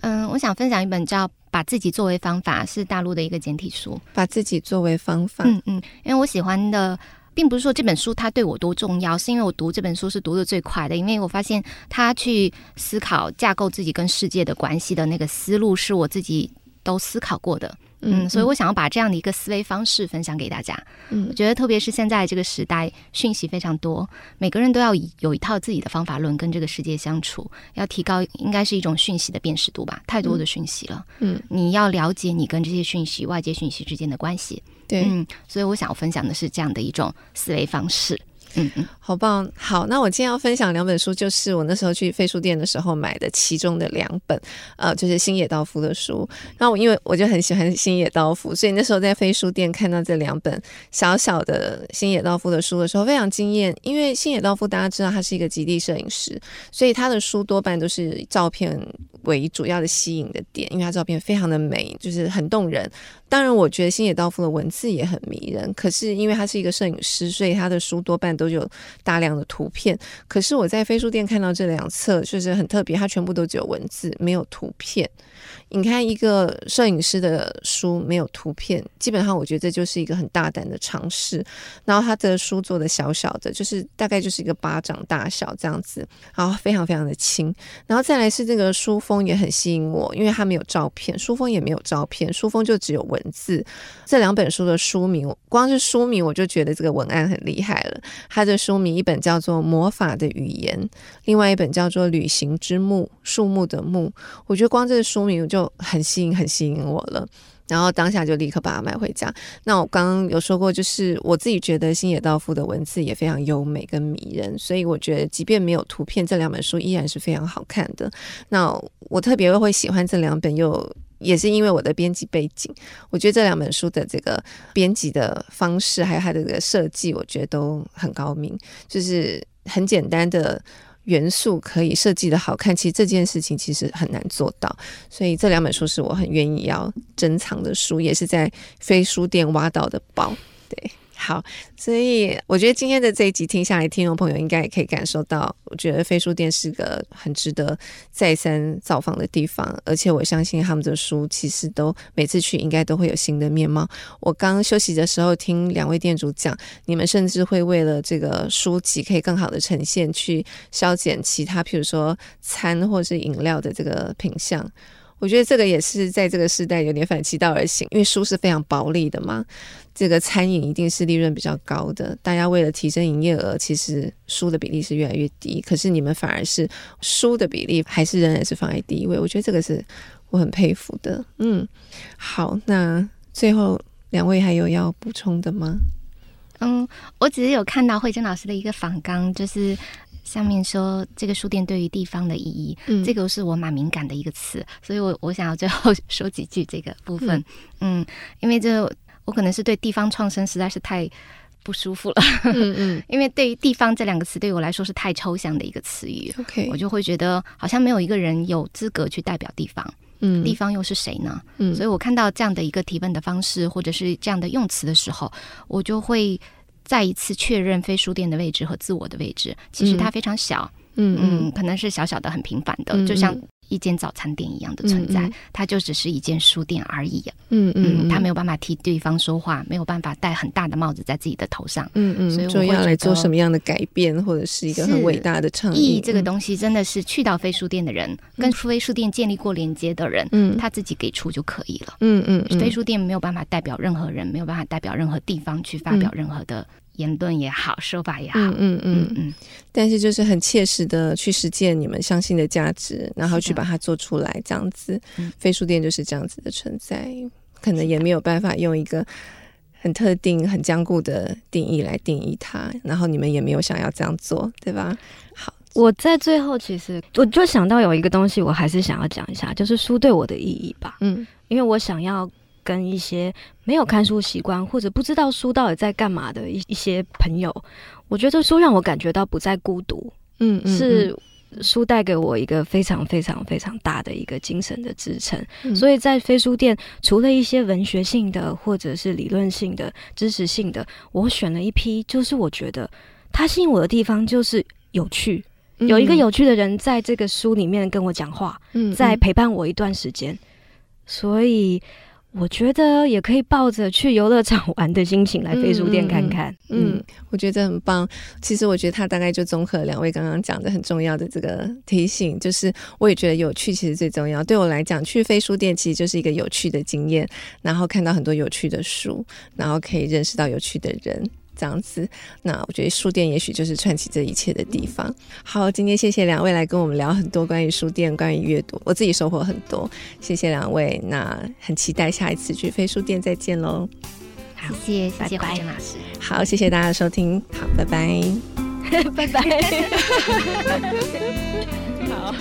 嗯，我想分享一本叫《把自己作为方法》，是大陆的一个简体书。把自己作为方法，嗯嗯，因为我喜欢的，并不是说这本书它对我多重要，是因为我读这本书是读的最快的，因为我发现他去思考架构自己跟世界的关系的那个思路，是我自己都思考过的。嗯，所以我想要把这样的一个思维方式分享给大家。嗯，我觉得特别是现在这个时代，讯息非常多，每个人都要有一套自己的方法论跟这个世界相处，要提高应该是一种讯息的辨识度吧。太多的讯息了，嗯，你要了解你跟这些讯息、外界讯息之间的关系。对，嗯，所以我想要分享的是这样的一种思维方式。嗯，好棒。好，那我今天要分享两本书，就是我那时候去飞书店的时候买的其中的两本，呃，就是星野道夫的书。那我因为我就很喜欢星野道夫，所以那时候在飞书店看到这两本小小的星野道夫的书的时候，非常惊艳。因为星野道夫大家知道他是一个极地摄影师，所以他的书多半都是照片为主要的吸引的点，因为他照片非常的美，就是很动人。当然，我觉得星野道夫的文字也很迷人。可是，因为他是一个摄影师，所以他的书多半都有大量的图片。可是我在飞书店看到这两册，就是很特别，它全部都只有文字，没有图片。你看，一个摄影师的书没有图片，基本上我觉得这就是一个很大胆的尝试。然后他的书做的小小的，就是大概就是一个巴掌大小这样子，然后非常非常的轻。然后再来是这个书封也很吸引我，因为它没有照片，书封也没有照片，书封就只有文字。这两本书的书名，光是书名我就觉得这个文案很厉害了。它的书名一本叫做《魔法的语言》，另外一本叫做《旅行之木》，树木的木。我觉得光这个书名就很吸引，很吸引我了。然后当下就立刻把它买回家。那我刚刚有说过，就是我自己觉得星野道夫的文字也非常优美跟迷人，所以我觉得即便没有图片，这两本书依然是非常好看的。那我特别会喜欢这两本，又也是因为我的编辑背景。我觉得这两本书的这个编辑的方式，还有它的这个设计，我觉得都很高明，就是很简单的。元素可以设计的好看，其实这件事情其实很难做到，所以这两本书是我很愿意要珍藏的书，也是在非书店挖到的宝，对。好，所以我觉得今天的这一集听下来，听众朋友应该也可以感受到，我觉得飞书店是个很值得再三造访的地方，而且我相信他们的书其实都每次去应该都会有新的面貌。我刚休息的时候听两位店主讲，你们甚至会为了这个书籍可以更好的呈现，去削减其他，譬如说餐或是饮料的这个品项。我觉得这个也是在这个时代有点反其道而行，因为书是非常薄利的嘛，这个餐饮一定是利润比较高的。大家为了提升营业额，其实书的比例是越来越低。可是你们反而是书的比例还是仍然是放在第一位，我觉得这个是我很佩服的。嗯，好，那最后两位还有要补充的吗？嗯，我只是有看到慧珍老师的一个访纲，就是。上面说这个书店对于地方的意义，嗯，这个是我蛮敏感的一个词，所以我我想要最后 说几句这个部分，嗯，嗯，因为这我可能是对地方创生实在是太不舒服了，嗯嗯，因为对于地方这两个词对我来说是太抽象的一个词语，OK，我就会觉得好像没有一个人有资格去代表地方，嗯，地方又是谁呢？嗯，所以我看到这样的一个提问的方式或者是这样的用词的时候，我就会。再一次确认非书店的位置和自我的位置，其实它非常小，嗯嗯，嗯，可能是小小的、很平凡的，嗯、就像一间早餐店一样的存在，嗯嗯、它就只是一间书店而已。嗯嗯，他没有办法替对方说话，没有办法戴很大的帽子在自己的头上。嗯嗯，所以我要来做什么样的改变，或者是一个很伟大的倡议。这个东西真的是去到非书店的人，嗯、跟非书店建立过连接的人，嗯，他自己给出就可以了。嗯嗯，嗯，飞书店没有办法代表任何人，没有办法代表任何地方去发表任何的。言论也好，说法也好，嗯嗯嗯嗯，但是就是很切实的去实践你们相信的价值，然后去把它做出来，这样子。飞书店就是这样子的存在，可能也没有办法用一个很特定、很坚固的定义来定义它，然后你们也没有想要这样做，对吧？好，我在最后其实我就想到有一个东西，我还是想要讲一下，就是书对我的意义吧。嗯，因为我想要。跟一些没有看书习惯或者不知道书到底在干嘛的一一些朋友，我觉得书让我感觉到不再孤独。嗯，嗯，是书带给我一个非常非常非常大的一个精神的支撑。嗯。所以在飞书店，除了一些文学性的或者是理论性的知识性的，我选了一批，就是我觉得它吸引我的地方就是有趣，有一个有趣的人在这个书里面跟我讲话，嗯，在陪伴我一段时间，所以。我觉得也可以抱着去游乐场 玩的心情来飞书店看看。嗯，嗯，我觉得很棒。其实我觉得他大概就综合两位刚刚讲的很重要的这个提醒，就是我也觉得有趣其实最重要。对我来讲，去飞书店其实就是一个有趣的经验，然后看到很多有趣的书，然后可以认识到有趣的人。这样子，那我觉得书店也许就是串起这一切的地方。好，今天谢谢两位来跟我们聊很多关于书店、关于阅读，我自己收获很多。谢谢两位，那很期待下一次去飞书店再见喽。好，谢谢，谢谢拜拜慧珍老师。好，谢谢大家的收听，好，拜拜，拜拜。好。